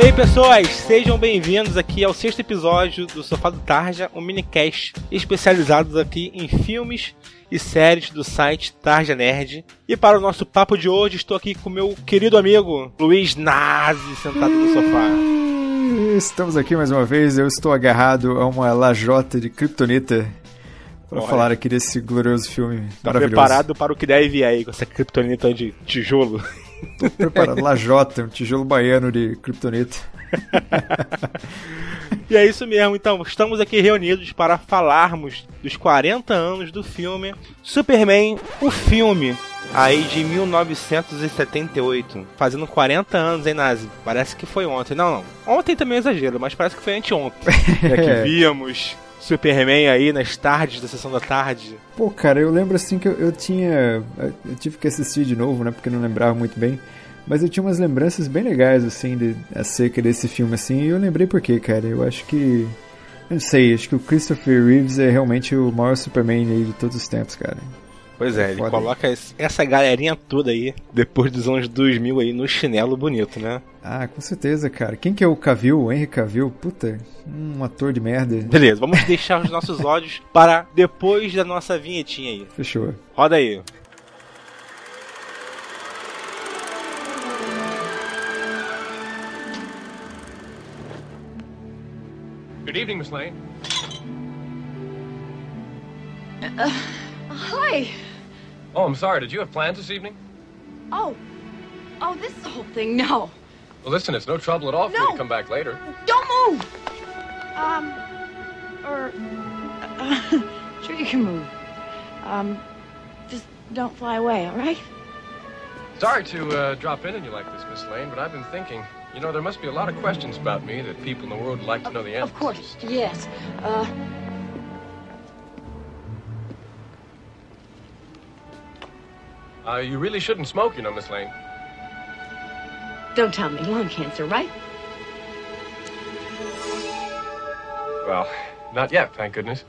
E aí, pessoas, sejam bem-vindos aqui ao sexto episódio do Sofá do Tarja, um minicast especializado aqui em filmes e séries do site Tarja Nerd. E para o nosso papo de hoje, estou aqui com meu querido amigo Luiz Nazi, sentado no sofá. Estamos aqui mais uma vez, eu estou agarrado a uma lajota de kryptonita para falar aqui desse glorioso filme tá preparado para o que deve vir aí com essa kryptonita de tijolo? Tô preparado, lajota, um tijolo baiano de kryptonita. e é isso mesmo, então estamos aqui reunidos para falarmos dos 40 anos do filme Superman, o filme, aí de 1978. Fazendo 40 anos, hein, Nazi? Parece que foi ontem. Não, não. Ontem também é exagero, mas parece que foi anteontem. é que víamos Superman aí nas tardes da sessão da tarde. Pô, cara, eu lembro assim que eu, eu tinha. Eu tive que assistir de novo, né? Porque não lembrava muito bem. Mas eu tinha umas lembranças bem legais, assim, de, acerca desse filme, assim, e eu lembrei por quê, cara. Eu acho que. Eu não sei, acho que o Christopher Reeves é realmente o maior Superman aí de todos os tempos, cara. Pois é, ele Foda. coloca essa galerinha toda aí, depois dos anos 2000 aí, no chinelo bonito, né? Ah, com certeza, cara. Quem que é o Cavill, o Henry Cavill? Puta, um ator de merda. Beleza, vamos deixar os nossos ódios para depois da nossa vinhetinha aí. Fechou. Roda aí. Good evening, Miss Lane. Uh, hi. Oh, I'm sorry. Did you have plans this evening? Oh. Oh, this is the whole thing, no. Well, listen, it's no trouble at all for no. you to come back later. Don't move! Um, or... Uh, sure you can move. Um, just don't fly away, all right? Sorry to uh, drop in on you like this, Miss Lane, but I've been thinking. You know, there must be a lot of questions about me that people in the world would like to know the answers. Of course, yes. Uh... Uh, you really shouldn't smoke, you know, Miss Lane. Don't tell me lung cancer, right? Well, not yet, thank goodness.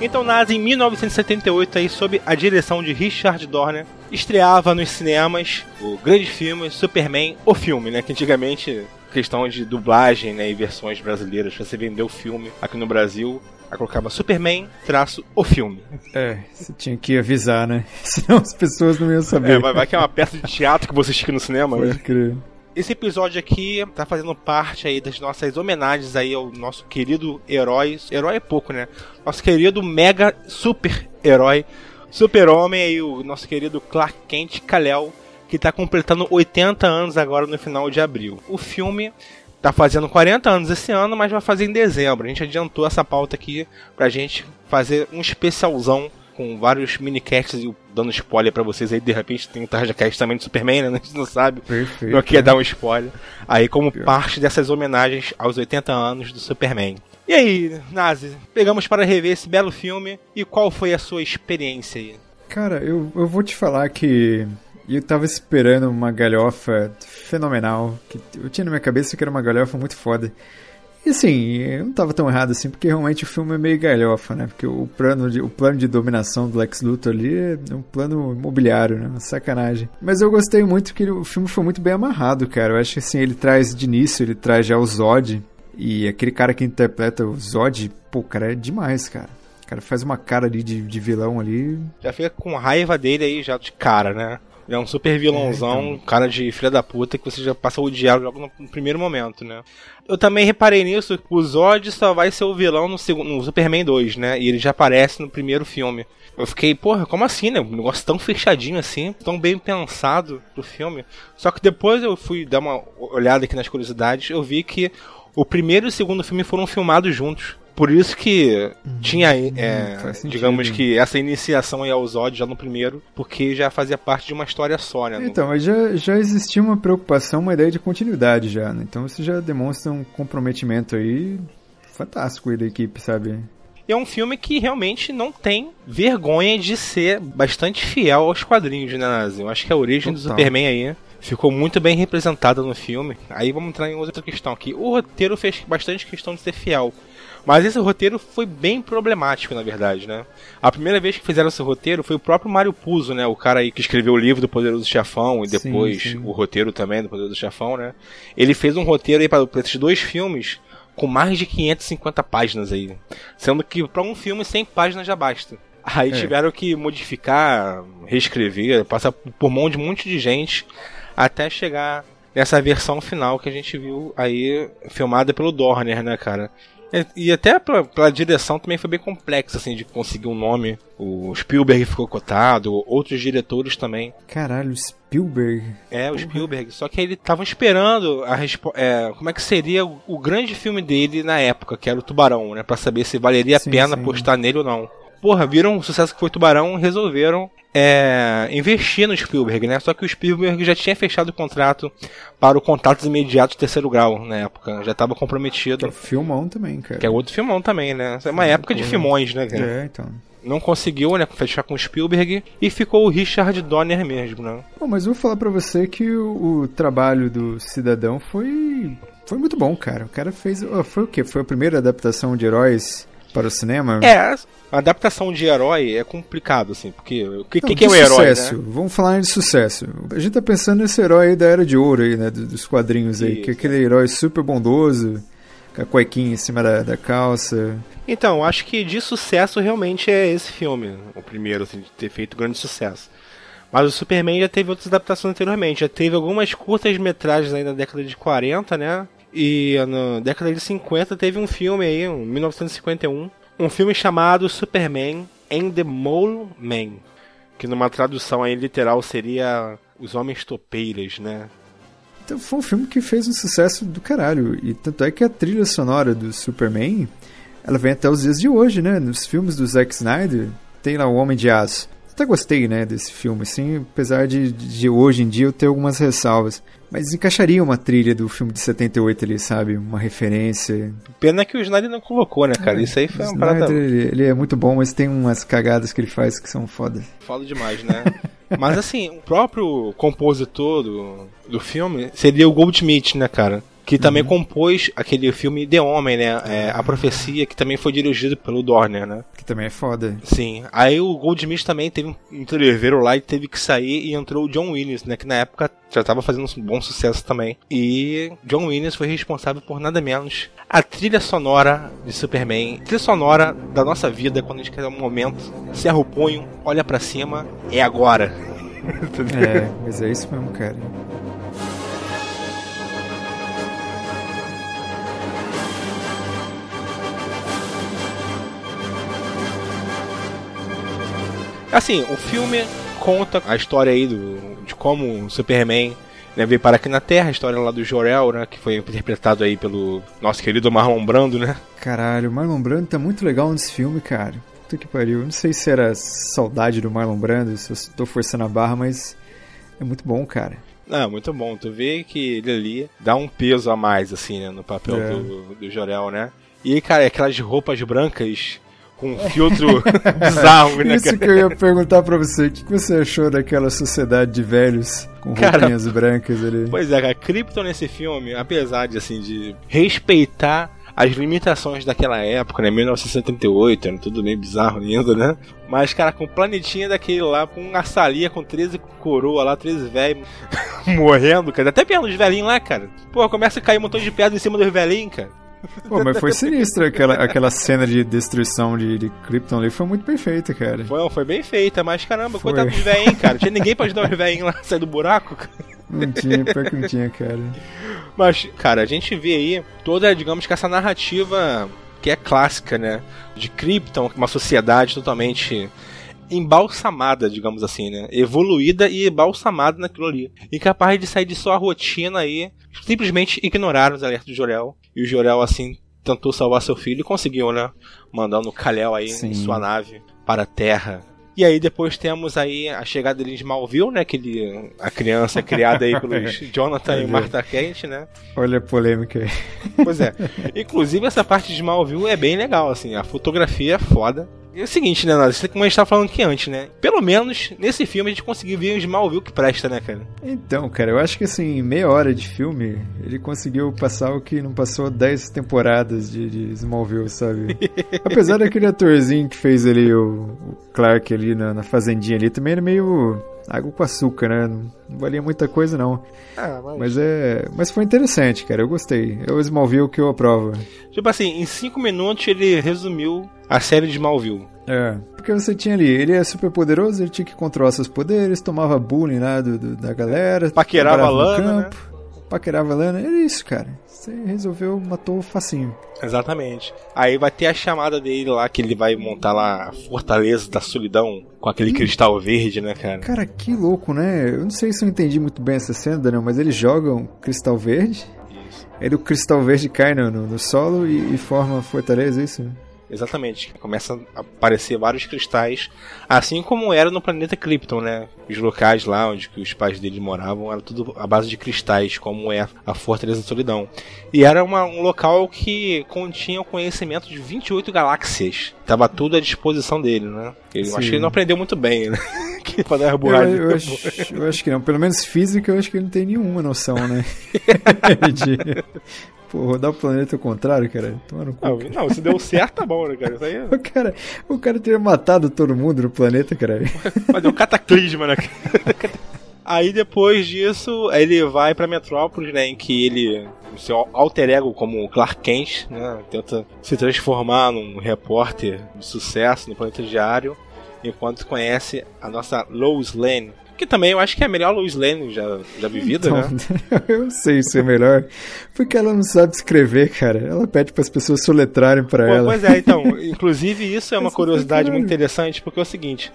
Então, Nazi, em 1978, aí, sob a direção de Richard Dorner, estreava nos cinemas o grande filme Superman, o filme, né? Que antigamente, questão de dublagem né, e versões brasileiras, você vender o filme aqui no Brasil, Aí colocava Superman, traço, o filme. É, você tinha que avisar, né? Senão as pessoas não iam saber. É, vai, vai que é uma peça de teatro que você assiste no cinema, Pode né? crer. Esse episódio aqui tá fazendo parte aí das nossas homenagens aí ao nosso querido herói. Herói é pouco, né? Nosso querido mega super herói. Super-Homem aí, o nosso querido Clark Kent Kal-El, que tá completando 80 anos agora no final de abril. O filme tá fazendo 40 anos esse ano, mas vai fazer em dezembro. A gente adiantou essa pauta aqui pra gente fazer um especialzão com vários minicasts e dando spoiler para vocês aí, de repente tem um Tarjacast também de Superman, né? A gente não sabe. Perfeito. Não quer dar um spoiler. Aí, como parte dessas homenagens aos 80 anos do Superman. E aí, Nazi, pegamos para rever esse belo filme e qual foi a sua experiência aí? Cara, eu, eu vou te falar que eu tava esperando uma galhofa fenomenal. Que eu tinha na minha cabeça que era uma galhofa muito foda. E assim, eu não tava tão errado assim, porque realmente o filme é meio galhofa, né? Porque o plano de, o plano de dominação do Lex Luthor ali é um plano imobiliário, né? Uma sacanagem. Mas eu gostei muito que o filme foi muito bem amarrado, cara. Eu acho que assim, ele traz de início, ele traz já o Zod. E aquele cara que interpreta o Zod, pô, cara, é demais, cara. Cara faz uma cara ali de, de vilão ali. Já fica com raiva dele aí já de cara, né? Ele é um super vilãozão, É, então. cara de filha da puta, que você já passa a odiar logo no, primeiro momento, né? Eu também reparei nisso, o Zod só vai ser o vilão no, segundo, no Superman 2, né? E ele já aparece no primeiro filme. Eu fiquei, porra, como assim, né? Um negócio tão fechadinho assim, tão bem pensado pro filme. Só que depois eu fui dar uma olhada aqui nas curiosidades, eu vi que o primeiro e o segundo filme foram filmados juntos. Por isso que tinha, é, faz sentido. digamos que, essa iniciação aí ao Zod já no primeiro, porque já fazia parte de uma história só, né? Então, mas já, já existia uma preocupação, uma ideia de continuidade já, né? Então você já demonstra um comprometimento aí fantástico aí da equipe, sabe? É um filme que realmente não tem vergonha de ser bastante fiel aos quadrinhos, né, Nazi? Eu acho que a origem do Total. Superman aí ficou muito bem representada no filme. Aí vamos entrar em outra questão aqui. O roteiro fez bastante questão de ser fiel. Mas esse roteiro foi bem problemático, na verdade, né? A primeira vez que fizeram esse roteiro foi o próprio Mário Puzo, né? O cara aí que escreveu o livro do Poderoso Chefão e Sim, depois sim. o roteiro também do Poderoso Chefão, né? Ele fez um roteiro aí para esses dois filmes com mais de 550 páginas aí. Sendo que para um filme 100 páginas já basta. Aí É. tiveram que modificar, reescrever, passar por mão de um monte de gente até chegar nessa versão final que a gente viu aí filmada pelo Dorner, né, cara? E- E até pela, pela direção também foi bem complexo, assim, de conseguir um nome. O Spielberg ficou cotado, outros diretores também. Caralho, Spielberg. É, o Spielberg. Só que ele tava esperando a é, como é que seria o, o grande filme dele na época, que era o Tubarão, né? Pra saber se valeria Sim, a pena sim. apostar nele ou não. Porra, viram o sucesso que foi Tubarão, resolveram é, investir no Spielberg, né? Só que o Spielberg já tinha fechado o contrato para o Contatos Imediatos terceiro grau na época. Já estava Que é comprometido. filmão também, cara. Que é outro filmão também, né? É uma época de filmões, né, cara? É, então. Não conseguiu, né, fechar com o Spielberg e ficou o Richard Donner mesmo, né? Bom, mas eu vou falar pra você que o, o trabalho do Cidadão foi foi muito bom, cara. O cara fez... Foi o quê? Foi a primeira adaptação de heróis para o cinema? É, a adaptação de herói é complicado, assim, porque o que, Não, que, que é o herói, sucesso. né? Vamos falar de sucesso. A gente tá pensando nesse herói aí da Era de Ouro aí, né? do- Dos quadrinhos aí. Isso. Que é aquele herói super bondoso, com a cuequinha em cima da, da calça. Então, acho que de sucesso realmente é esse filme, o primeiro, assim, de ter feito grande sucesso. Mas o Superman já teve outras adaptações anteriormente, já teve algumas curtas metragens aí na década de 40, né? E na década de 50 teve um filme aí, em 1951, um filme chamado Superman and the Mole Man, que numa tradução aí literal seria Os Homens Topeiras, né? Então foi um filme que fez um sucesso do caralho. E tanto é que a trilha sonora do Superman, ela vem até os dias de hoje, né? Nos filmes do Zack Snyder, tem lá o Homem de Aço. Até gostei, né, desse filme, assim, apesar de, de hoje em dia eu ter algumas ressalvas. Mas encaixaria uma trilha do filme de 78 ali, sabe? Uma referência. Pena que o Snyder não colocou, né, cara? Isso aí foi uma parada Snyder, ele, ele é muito bom, mas tem umas cagadas que ele faz que são foda. Falo demais, né? Mas assim, o próprio compositor do, do filme seria o Goldsmith, né, cara? Que também compôs aquele filme The Homem, né? É, a Profecia, que também foi dirigido pelo Dorner, né? Que também é foda. Sim. Aí o Goldsmith também teve um entreveiro lá e teve que sair e entrou o John Williams, né? Que na época já tava fazendo um bom sucesso também. E John Williams foi responsável por nada menos a trilha sonora de Superman. Trilha sonora da nossa vida, quando a gente quer um momento, cerra o punho, olha pra cima, é agora. É, mas é isso mesmo, cara. Assim, o filme conta a história aí do, de como o Superman né, veio parar aqui na Terra, a história lá do Jor-El, né, que foi interpretado aí pelo nosso querido Marlon Brando, né? Caralho, o Marlon Brando tá muito legal nesse filme, cara. Puta que pariu. Não sei se era saudade do Marlon Brando, se eu tô forçando a barra, mas é muito bom, cara. Ah, muito bom. Tu vê que ele ali dá um peso a mais, assim, né, no papel É. do, do Jor-El, né? E, cara, aquelas roupas brancas com um filtro bizarro, né, Isso cara? que eu ia perguntar pra você. O que você achou daquela sociedade de velhos com Cara, roupinhas brancas ali? Pois é, cara, Krypton nesse filme, apesar de assim de respeitar as limitações daquela época, né, 1978, era tudo meio bizarro lindo, né? Mas, cara, com o planetinha daquele lá, com uma salia com 13 coroa lá, 13 velhos morrendo, cara. Até perto dos velhinhos lá, cara. Pô, começa a cair um montão de pedra em cima dos velhinhos, cara. Pô, mas foi sinistro aquela, aquela cena de destruição de, de Krypton ali, foi muito perfeita, cara. Foi, foi bem feita, mas caramba, Foi. coitado dos velhinhos, cara. Tinha ninguém pra ajudar os velhinhos lá a sair do buraco, cara. Não tinha, pior que não tinha, cara. Mas, cara, a gente vê aí toda, digamos que essa narrativa que é clássica, né? De Krypton, uma sociedade totalmente embalsamada, digamos assim, né? Evoluída e embalsamada naquilo ali. Incapaz de sair de sua rotina aí, simplesmente ignoraram os alertas do Jorel. E o Jorel, assim, tentou salvar seu filho e conseguiu, né? Mandando o Kalel aí Sim. em sua nave para a Terra. E aí depois temos aí a chegada dele de Smallville, né? Que ele, a criança criada aí pelos Jonathan e. Martha Kent, né? Olha a polêmica aí. Pois é. Inclusive, essa parte de Smallville é bem legal, assim. A fotografia é foda. E é o seguinte, né, Nada? Como a gente tava falando aqui antes, né? Pelo menos nesse filme a gente conseguiu ver o Smallville que presta, né, cara? Então, cara, eu acho que assim, em meia hora de filme, ele conseguiu passar o que não passou 10 temporadas de, de Smallville, sabe? Apesar daquele atorzinho que fez ali o, o Clark ali na, na fazendinha ali, também era meio água com açúcar, né? Não, valia muita coisa, não. Ah, Mas é. Mas foi interessante, cara. Eu gostei. É o Smallville que eu aprovo. Tipo assim, em cinco minutos ele resumiu a série de Smallville. É. Porque você tinha ali, ele é super poderoso, ele tinha que controlar seus poderes, tomava bullying lá do, do- da galera. Paquerava Lana, né? campo, Paquerava a lana, era isso, cara. Você resolveu, matou facinho. Exatamente. Aí vai ter a chamada dele lá, que ele vai montar lá a Fortaleza da Solidão com aquele cristal verde, né, cara? Cara, que louco, né? Eu não sei se eu entendi muito bem essa cena, Daniel, mas eles jogam cristal verde, Isso. aí o cristal verde cai no, no- no solo e, e forma a fortaleza, é isso? Exatamente. Começa a aparecer vários cristais, assim como era no planeta Krypton, né? Os locais lá onde os pais dele moravam era tudo à base de cristais, como é a Fortaleza da Solidão. E era uma- um local que continha o conhecimento de 28 galáxias. Tava tudo à disposição dele, né? Ele, Sim. acho que ele não aprendeu muito bem, né? que pra dar Eu, eu acho, eu acho que não. Pelo menos física, eu acho que ele não tem nenhuma noção, né? de, pô, rodar o planeta ao contrário, cara. Toma no cu. Não, não, se deu certo, tá bom, né, cara? Isso aí é O cara, o cara teria matado todo mundo no planeta, cara. fazer um cataclisma, né? Aí depois disso, ele vai pra Metrópolis, né? Em que ele, o seu alter ego como Clark Kent, né? Tenta se transformar num repórter de sucesso no Planeta Diário, enquanto conhece a nossa Lois Lane. Que também eu acho que é a melhor Lois Lane já, já vivida, né? Então, eu não sei se é melhor. Porque ela não sabe escrever, cara. Ela pede para as pessoas soletrarem para ela. Pois é, então, inclusive isso é uma Essa curiosidade muito interessante, porque é o seguinte,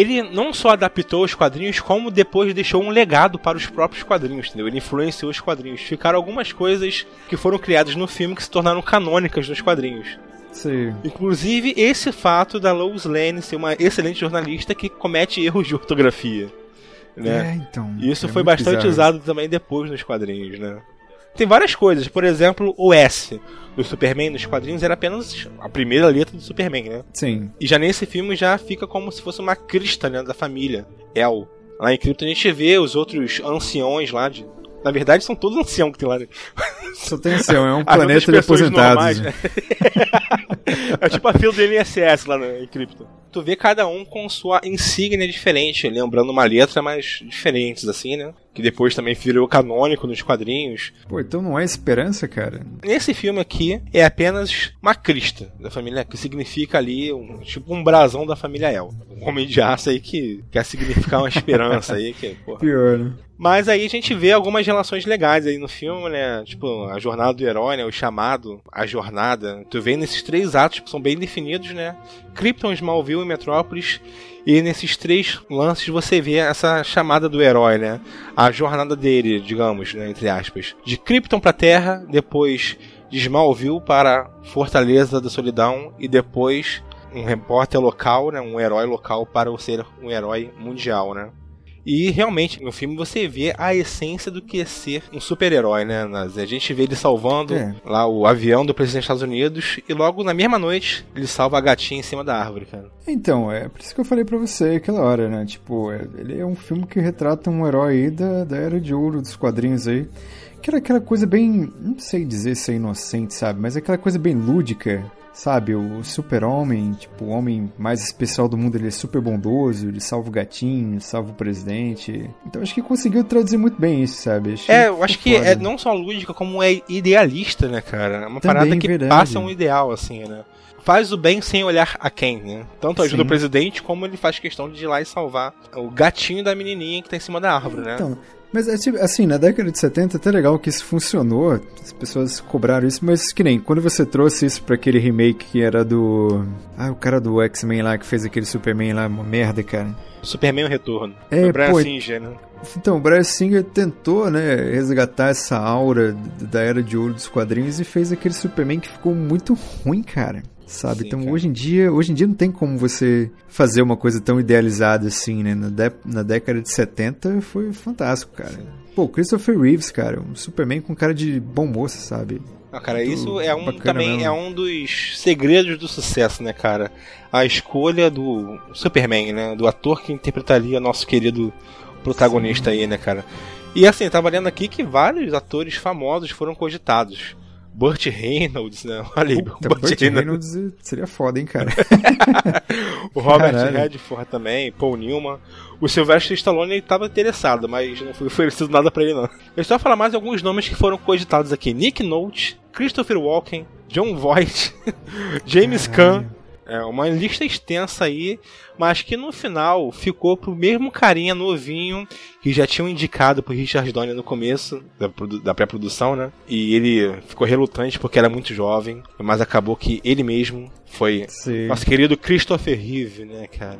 ele não só adaptou os quadrinhos, como depois deixou um legado para os próprios quadrinhos, entendeu? Ele influenciou os quadrinhos. Ficaram algumas coisas que foram criadas no filme que se tornaram canônicas nos quadrinhos. Sei. Inclusive esse fato da Lois Lane ser uma excelente jornalista que comete erros de ortografia. Né? É, então. E isso é foi bastante bizarro. usado também depois nos quadrinhos, né? Tem várias coisas, por exemplo, o S do Superman nos quadrinhos era apenas a primeira letra do Superman, né? Sim. E já nesse filme já fica como se fosse uma crista né, da família, El. Lá em Krypton a gente vê os outros anciões lá de. Na verdade, são todos anciãos que tem lá. né? Só tem assim, é um planeta de aposentados. normais, né? é tipo a fila do INSS lá em Krypton. Tu vê cada um com sua insígnia diferente, lembrando uma letra, mas diferentes, assim, né? Que depois também virou canônico nos quadrinhos. Pô, então não é esperança, cara? Nesse filme aqui é apenas uma crista da família, que significa ali um, tipo um brasão da família El. Um homem de aço aí que quer significar uma esperança aí, que, porra. Pior, né? Mas aí a gente vê algumas relações legais aí no filme, né? Tipo, a jornada do herói, né? O chamado, a jornada. Tu vê nesses três atos que são bem definidos, né? Krypton, Smallville e Metrópolis. E nesses três lances você vê essa chamada do herói, né? A jornada dele, digamos, né? Entre aspas. De Krypton pra Terra, depois de Smallville para Fortaleza da Solidão e depois um repórter local, né? Um herói local para ser um herói mundial, né? E realmente, no filme você vê a essência do que é ser um super-herói, né? A gente vê ele salvando É. lá o avião do presidente dos Estados Unidos e logo na mesma noite ele salva a gatinha em cima da árvore, cara. Então, é por isso que eu falei pra você aquela hora, né? Tipo, é- ele é um filme que retrata um herói aí da, da era de ouro dos quadrinhos aí. Que era aquela coisa bem. Não sei dizer se é inocente, sabe? Mas aquela coisa bem lúdica. Sabe, o super-homem, tipo, o homem mais especial do mundo, ele é super bondoso, ele salva o gatinho, salva o presidente. Então acho que conseguiu traduzir muito bem isso, sabe? Achei é, eu acho que foda. é não só lúdica, como é idealista, né, cara? É uma Também, parada que verdade. passa um ideal, assim, né? Faz o bem sem olhar a quem, né? Tanto ajuda Sim. o presidente, como ele faz questão de ir lá e salvar o gatinho da menininha que tá em cima da árvore, né? Mas, é tipo, assim, na década de 70 é até legal que isso funcionou, as pessoas cobraram isso, mas que nem, quando você trouxe isso pra aquele remake que era do... Ah, o cara do X-Men lá, que fez aquele Superman lá, uma merda, cara. Superman o Retorno. É, o Brian pô, Singer, né? Então, o Brian Singer tentou, né, resgatar essa aura da Era de Ouro dos quadrinhos e fez aquele Superman que ficou muito ruim, cara sabe? Sim, então cara. hoje em dia, hoje em dia não tem como você fazer uma coisa tão idealizada assim, né? Na, de, na década de 70 foi fantástico, cara. Sim. Pô, Christopher Reeves, cara, um Superman com cara de bom moço, sabe? Ah, cara, Muito isso é um também mesmo. é um dos segredos do sucesso, né, cara? A escolha do Superman, né, do ator que interpretaria nosso querido protagonista Sim. aí, né, cara? E assim, tava lendo aqui que vários atores famosos foram cogitados. Burt Reynolds, né? Olha aí, Puta, Burt, Burt Reynolds. Reynolds seria foda, hein, cara? o Robert Caralho. Redford também, Paul Newman. O Sylvester Stallone estava interessado, mas não foi oferecido nada para ele, não. Eu só falar mais alguns nomes que foram cogitados aqui: Nick Nolte, Christopher Walken, John Voight, James Caralho. Caan. É uma lista extensa aí, mas que no final ficou pro mesmo carinha novinho que já tinham indicado pro Richard Donner no começo da, da pré-produção, né? E ele ficou relutante porque era muito jovem, mas acabou que ele mesmo foi Sim. nosso querido Christopher Reeve, né, cara?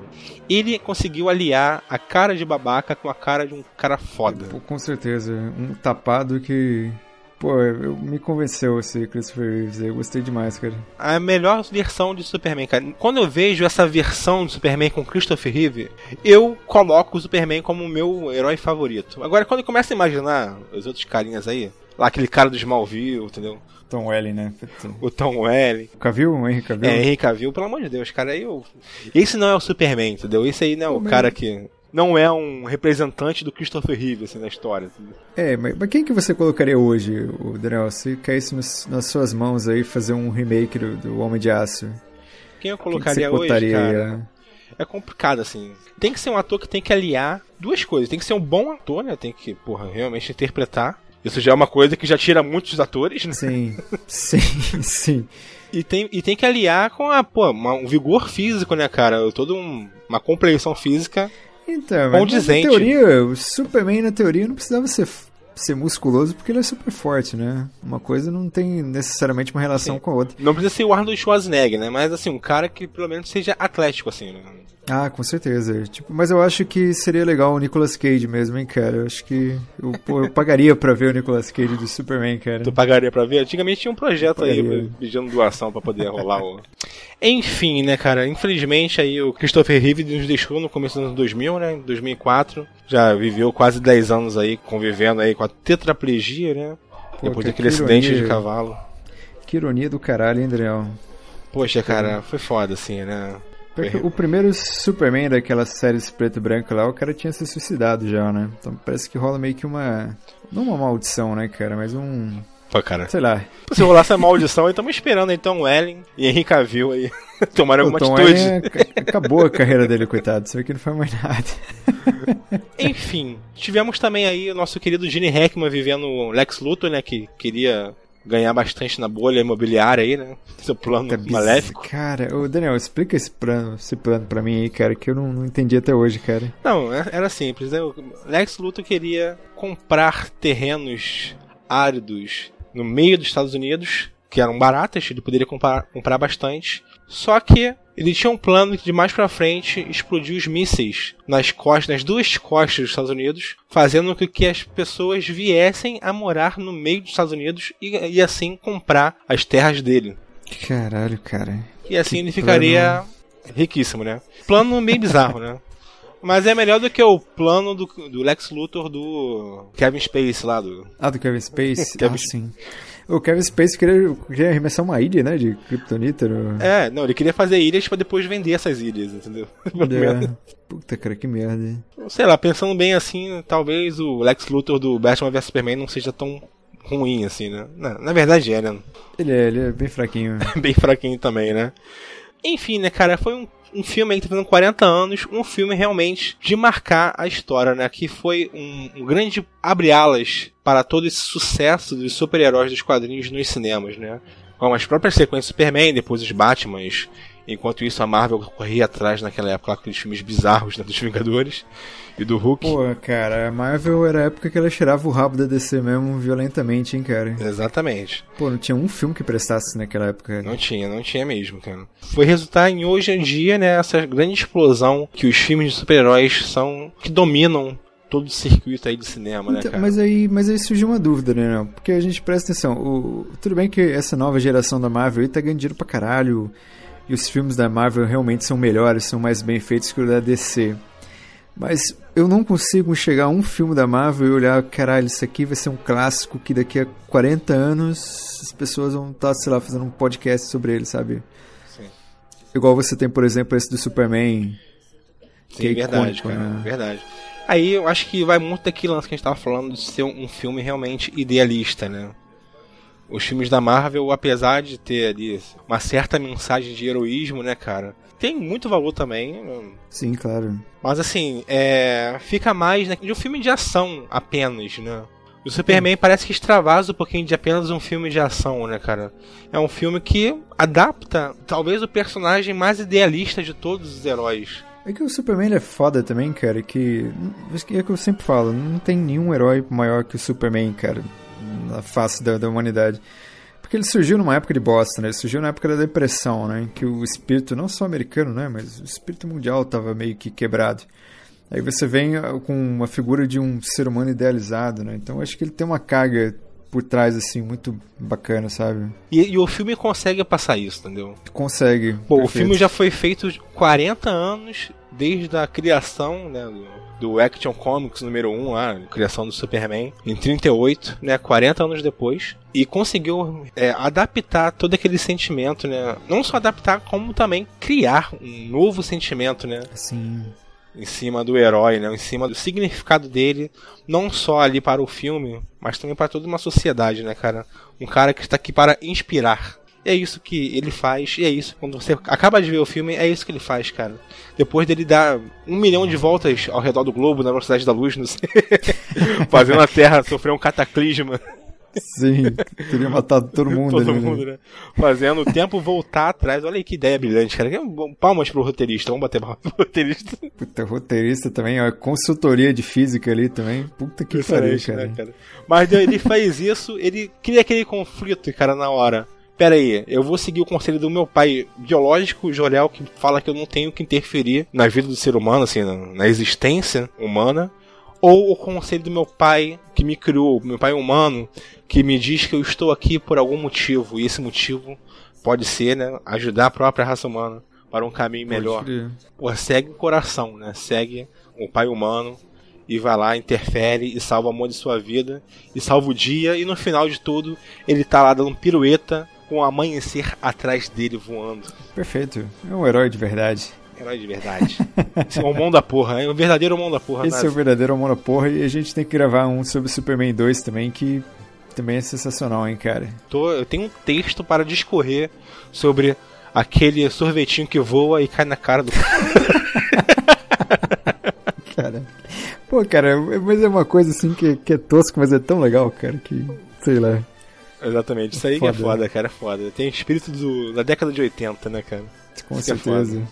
Ele conseguiu aliar a cara de babaca com a cara de um cara foda. Com certeza, um tapado que Pô, eu, me convenceu esse Christopher Reeves, eu gostei demais, cara. A melhor versão de Superman, cara. Quando eu vejo essa versão de Superman com Christopher Reeve, eu coloco o Superman como o meu herói favorito. Agora, quando eu começo a imaginar os outros carinhas aí, lá aquele cara do Smallville, entendeu? Tom Welling, né? O Tom Welling. O Cavill? O Henry Cavill? É, Henry Cavill, pelo amor de Deus, cara. Aí eu... Esse não é o Superman, entendeu? Esse aí não é o cara que não é um representante do Christopher Reeve assim, na história. É, mas, mas, quem que você colocaria hoje, o Daniel? Se caísse nos, nas suas mãos aí fazer um remake do, do Homem de Aço. Quem eu colocaria quem hoje, cara? É complicado, assim. Tem que ser um ator que tem que aliar duas coisas. Tem que ser um bom ator, né? Tem que, porra, realmente interpretar. Isso já é uma coisa que já tira muitos atores, né? Sim, sim, sim. E tem, e tem que aliar com a, pô, uma, um vigor físico, né, cara? Toda um, uma compreensão física então, condizente. na teoria, o Superman na teoria não precisava ser ser musculoso porque ele é super forte, né? Uma coisa não tem necessariamente uma relação Sim. com a outra. Não precisa ser o Arnold Schwarzenegger, né? Mas assim, um cara que pelo menos seja atlético, assim, né? Ah, com certeza. Tipo, mas eu acho que seria legal o Nicolas Cage mesmo, hein, cara? Eu acho que eu, pô, eu pagaria pra ver o Nicolas Cage do Superman, cara. Tu pagaria pra ver? Antigamente tinha um projeto aí pedindo doação pra poder rolar o. Enfim, né, cara? Infelizmente aí o Christopher Reeve nos deixou no começo dos anos 2000, né? 2004. Já viveu quase 10 anos aí convivendo aí com a tetraplegia, né? Pô, Depois daquele acidente ironia, de cavalo. Que ironia do caralho, hein, Adriel? Poxa, cara, foi foda assim, né? o primeiro Superman daquela série preto e branco lá, o cara tinha se suicidado já, né? Então parece que rola meio que uma. Não uma maldição, né, cara? Mas um. Pô, cara. Sei lá. Se rolasse a maldição, aí estamos esperando então o Ellen e Henry Cavill aí tomarem alguma Tom atitude. É... acabou a carreira dele, coitado. Vê que não foi mais nada. Enfim, tivemos também aí o nosso querido Gene Hackman vivendo Lex Luthor, né? Que queria ganhar bastante na bolha imobiliária aí, né? Seu plano tá maléfico. Cara, ô Daniel, explica esse plano, esse plano pra mim aí, cara, que eu não, não entendi até hoje, cara. Não, é, era simples, né? O Lex Luthor queria comprar terrenos áridos no meio dos Estados Unidos, que eram baratas, ele poderia comprar, comprar bastante. Só que ele tinha um plano de mais para frente explodir os mísseis nas costas, nas duas costas dos Estados Unidos, fazendo com que as pessoas viessem a morar no meio dos Estados Unidos e, e assim comprar as terras dele. Caralho, cara. E assim que ele ficaria plano... riquíssimo, né? Plano meio bizarro, né? Mas é melhor do que o plano do, do Lex Luthor do Kevin Space lá do. Ah, do Kevin Space? Kevin... Ah, sim. O Kevin Space queria, queria arremessar uma ilha, né? De Kryptonita. No... É, não, ele queria fazer ilhas pra depois vender essas ilhas, entendeu? É. Puta, cara, que merda. Sei lá, pensando bem assim, talvez o Lex Luthor do Batman vs Superman não seja tão ruim, assim, né? Na, na verdade é, né? Ele é, ele é bem fraquinho. bem fraquinho também, né? Enfim, né, cara, foi um, um filme aí que tá fazendo 40 anos, um filme realmente de marcar a história, né? Que foi um, um grande abre-alas para todo esse sucesso dos super-heróis dos quadrinhos nos cinemas, né? Com as próprias sequências Superman, depois os Batmans, Enquanto isso, a Marvel corria atrás naquela época com aqueles filmes bizarros né, dos Vingadores e do Hulk. Pô, cara, a Marvel era a época que ela tirava o rabo da DC mesmo violentamente, hein, cara? Exatamente. Pô, não tinha um filme que prestasse naquela época. Não tinha, não tinha mesmo, cara. Foi resultar em hoje em dia, né, essa grande explosão que os filmes de super-heróis são. que dominam todo o circuito aí de cinema, né, então, né, cara? Mas aí, mas aí surgiu uma dúvida, né? Porque a gente presta atenção, o, tudo bem que essa nova geração da Marvel aí tá ganhando dinheiro pra caralho, e os filmes da Marvel realmente são melhores, são mais bem feitos que o da DC. Mas eu não consigo chegar a um filme da Marvel e olhar, caralho, isso aqui vai ser um clássico que daqui a 40 anos as pessoas vão estar, sei lá, fazendo um podcast sobre ele, sabe? Sim. Igual você tem, por exemplo, esse do Superman. Sim, é verdade, icônico, cara, né? verdade. Aí eu acho que vai muito daquele lance que a gente estava falando de ser um filme realmente idealista, né? Os filmes da Marvel, apesar de ter ali uma certa mensagem de heroísmo, né, cara? Tem muito valor também. Sim, claro. Mas assim, é, fica mais né, de um filme de ação apenas, né? O Superman Sim. parece que extravasa um pouquinho de apenas um filme de ação, né, cara? É um filme que adapta talvez o personagem mais idealista de todos os heróis. É que o Superman é foda também, cara, que. É que eu sempre falo, não tem nenhum herói maior que o Superman, cara na face da, da humanidade. Porque ele surgiu numa época de bosta, né? Ele surgiu na época da depressão, né? Em que o espírito, não só americano, né? Mas o espírito mundial estava meio que quebrado. Aí você vem ah, com uma figura de um ser humano idealizado, né? Então acho que ele tem uma carga por trás, assim, muito bacana, sabe? E, e o filme consegue passar isso, entendeu? Consegue. Pô, o filme já foi feito 40 anos desde a criação, né? do Action Comics número 1 lá, criação do Superman, em 38, né, 40 anos depois, e conseguiu é, adaptar todo aquele sentimento, né? Não só adaptar, como também criar um novo sentimento, né? Sim. Em cima do herói, né? Em cima do significado dele, não só ali para o filme, mas também para toda uma sociedade, né, cara? Um cara que está aqui para inspirar. É isso que ele faz, e é isso. Quando você acaba de ver o filme, é isso que ele faz, cara. Depois dele dar um milhão de voltas ao redor do globo, na velocidade da luz, não sei, fazendo a Terra sofrer um cataclisma. Sim, teria matado todo mundo todo ali, né? mundo, né? Fazendo o tempo voltar atrás. Olha aí que ideia brilhante, cara. Palmas pro roteirista, vamos bater palmas pro roteirista. Puta, roteirista também, ó, consultoria de física ali também. Puta que pariu, cara. Né, cara. Mas ele faz isso, ele cria aquele conflito, cara, na hora pera aí, eu vou seguir o conselho do meu pai biológico, Jorel, que fala que eu não tenho que interferir na vida do ser humano, assim, na, existência humana, ou o conselho do meu pai que me criou, meu pai humano, que me diz que eu estou aqui por algum motivo, e esse motivo pode ser, né, ajudar a própria raça humana para um caminho melhor. Pô, segue o coração, né? Segue o pai humano e vai lá, interfere e salva o amor de sua vida e salva o dia e no final de tudo ele tá lá dando pirueta com o amanhecer atrás dele voando. Perfeito. É um herói de verdade. Herói de verdade. Esse é o mão da porra, é o verdadeiro mão da porra. Esse é o verdadeiro mão da porra e a gente tem que gravar um sobre Superman 2 também que também é sensacional, hein, cara. Tô, eu tenho um texto para discorrer sobre aquele sorvetinho que voa e cai na cara do cara. Pô, cara, mas é uma coisa assim que, que é tosco, mas é tão legal, cara, que sei lá. Exatamente, isso aí foda. que é foda, cara, é foda. Tem espírito do, da década de 80, né, cara? Com isso é certeza.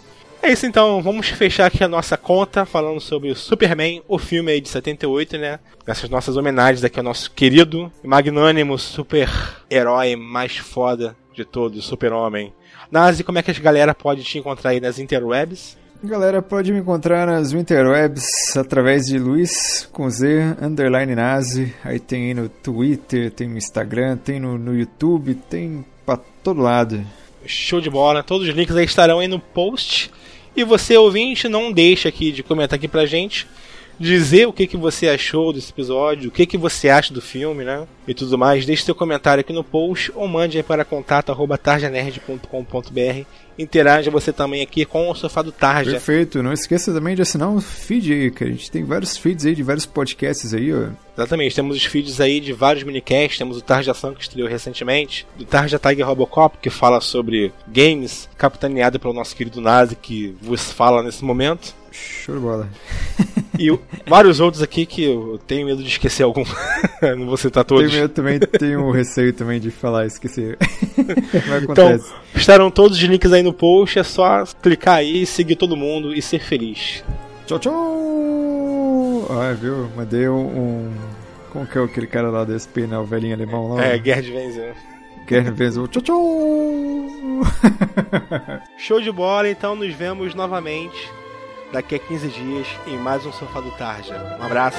É, é, isso então, vamos fechar aqui a nossa conta falando sobre o Superman, o filme aí de 78, né? Essas nossas homenagens aqui ao nosso querido, magnânimo super-herói mais foda de todos, Super-Homem. Nazi, como é que a galera pode te encontrar aí nas interwebs? Galera, pode me encontrar nas interwebs através de Luiz com Z, underline nazi. Aí tem aí no Twitter, tem no Instagram, tem no, no YouTube, tem pra todo lado. Show de bola, todos os links aí estarão aí no post. E você, ouvinte, não deixa aqui de comentar aqui pra gente dizer o que, que você achou desse episódio, o que, que você acha do filme, né? E tudo mais. Deixe seu comentário aqui no post ou mande aí para contato.tarjanerd.com.br interaja você também aqui com o Sofá do Tarja. Perfeito, não esqueça também de assinar o feed aí, que a gente tem vários feeds aí de vários podcasts aí, ó. Exatamente, temos os feeds aí de vários minicasts, temos o Tarja Ação que estreou recentemente, do Tarja Tiger Robocop, que fala sobre games, capitaneado pelo nosso querido Nazi, que vos fala nesse momento. Show de bola. E vários outros aqui que eu tenho medo de esquecer algum. não vou citar todos. Tenho medo também, tenho receio também de falar e esquecer. Mas Então, estarão todos os links aí no post, é só clicar aí, seguir todo mundo e ser feliz. Tchau, tchau! Ah, viu? Mandei um. Como que é aquele cara lá do SP, né? O velhinho alemão lá? É, Gerd Wenzel. Guerra Benzo. Tchau, tchau! Show de bola, então nos vemos novamente daqui a 15 dias em mais um Sofá do Tarja. Um abraço.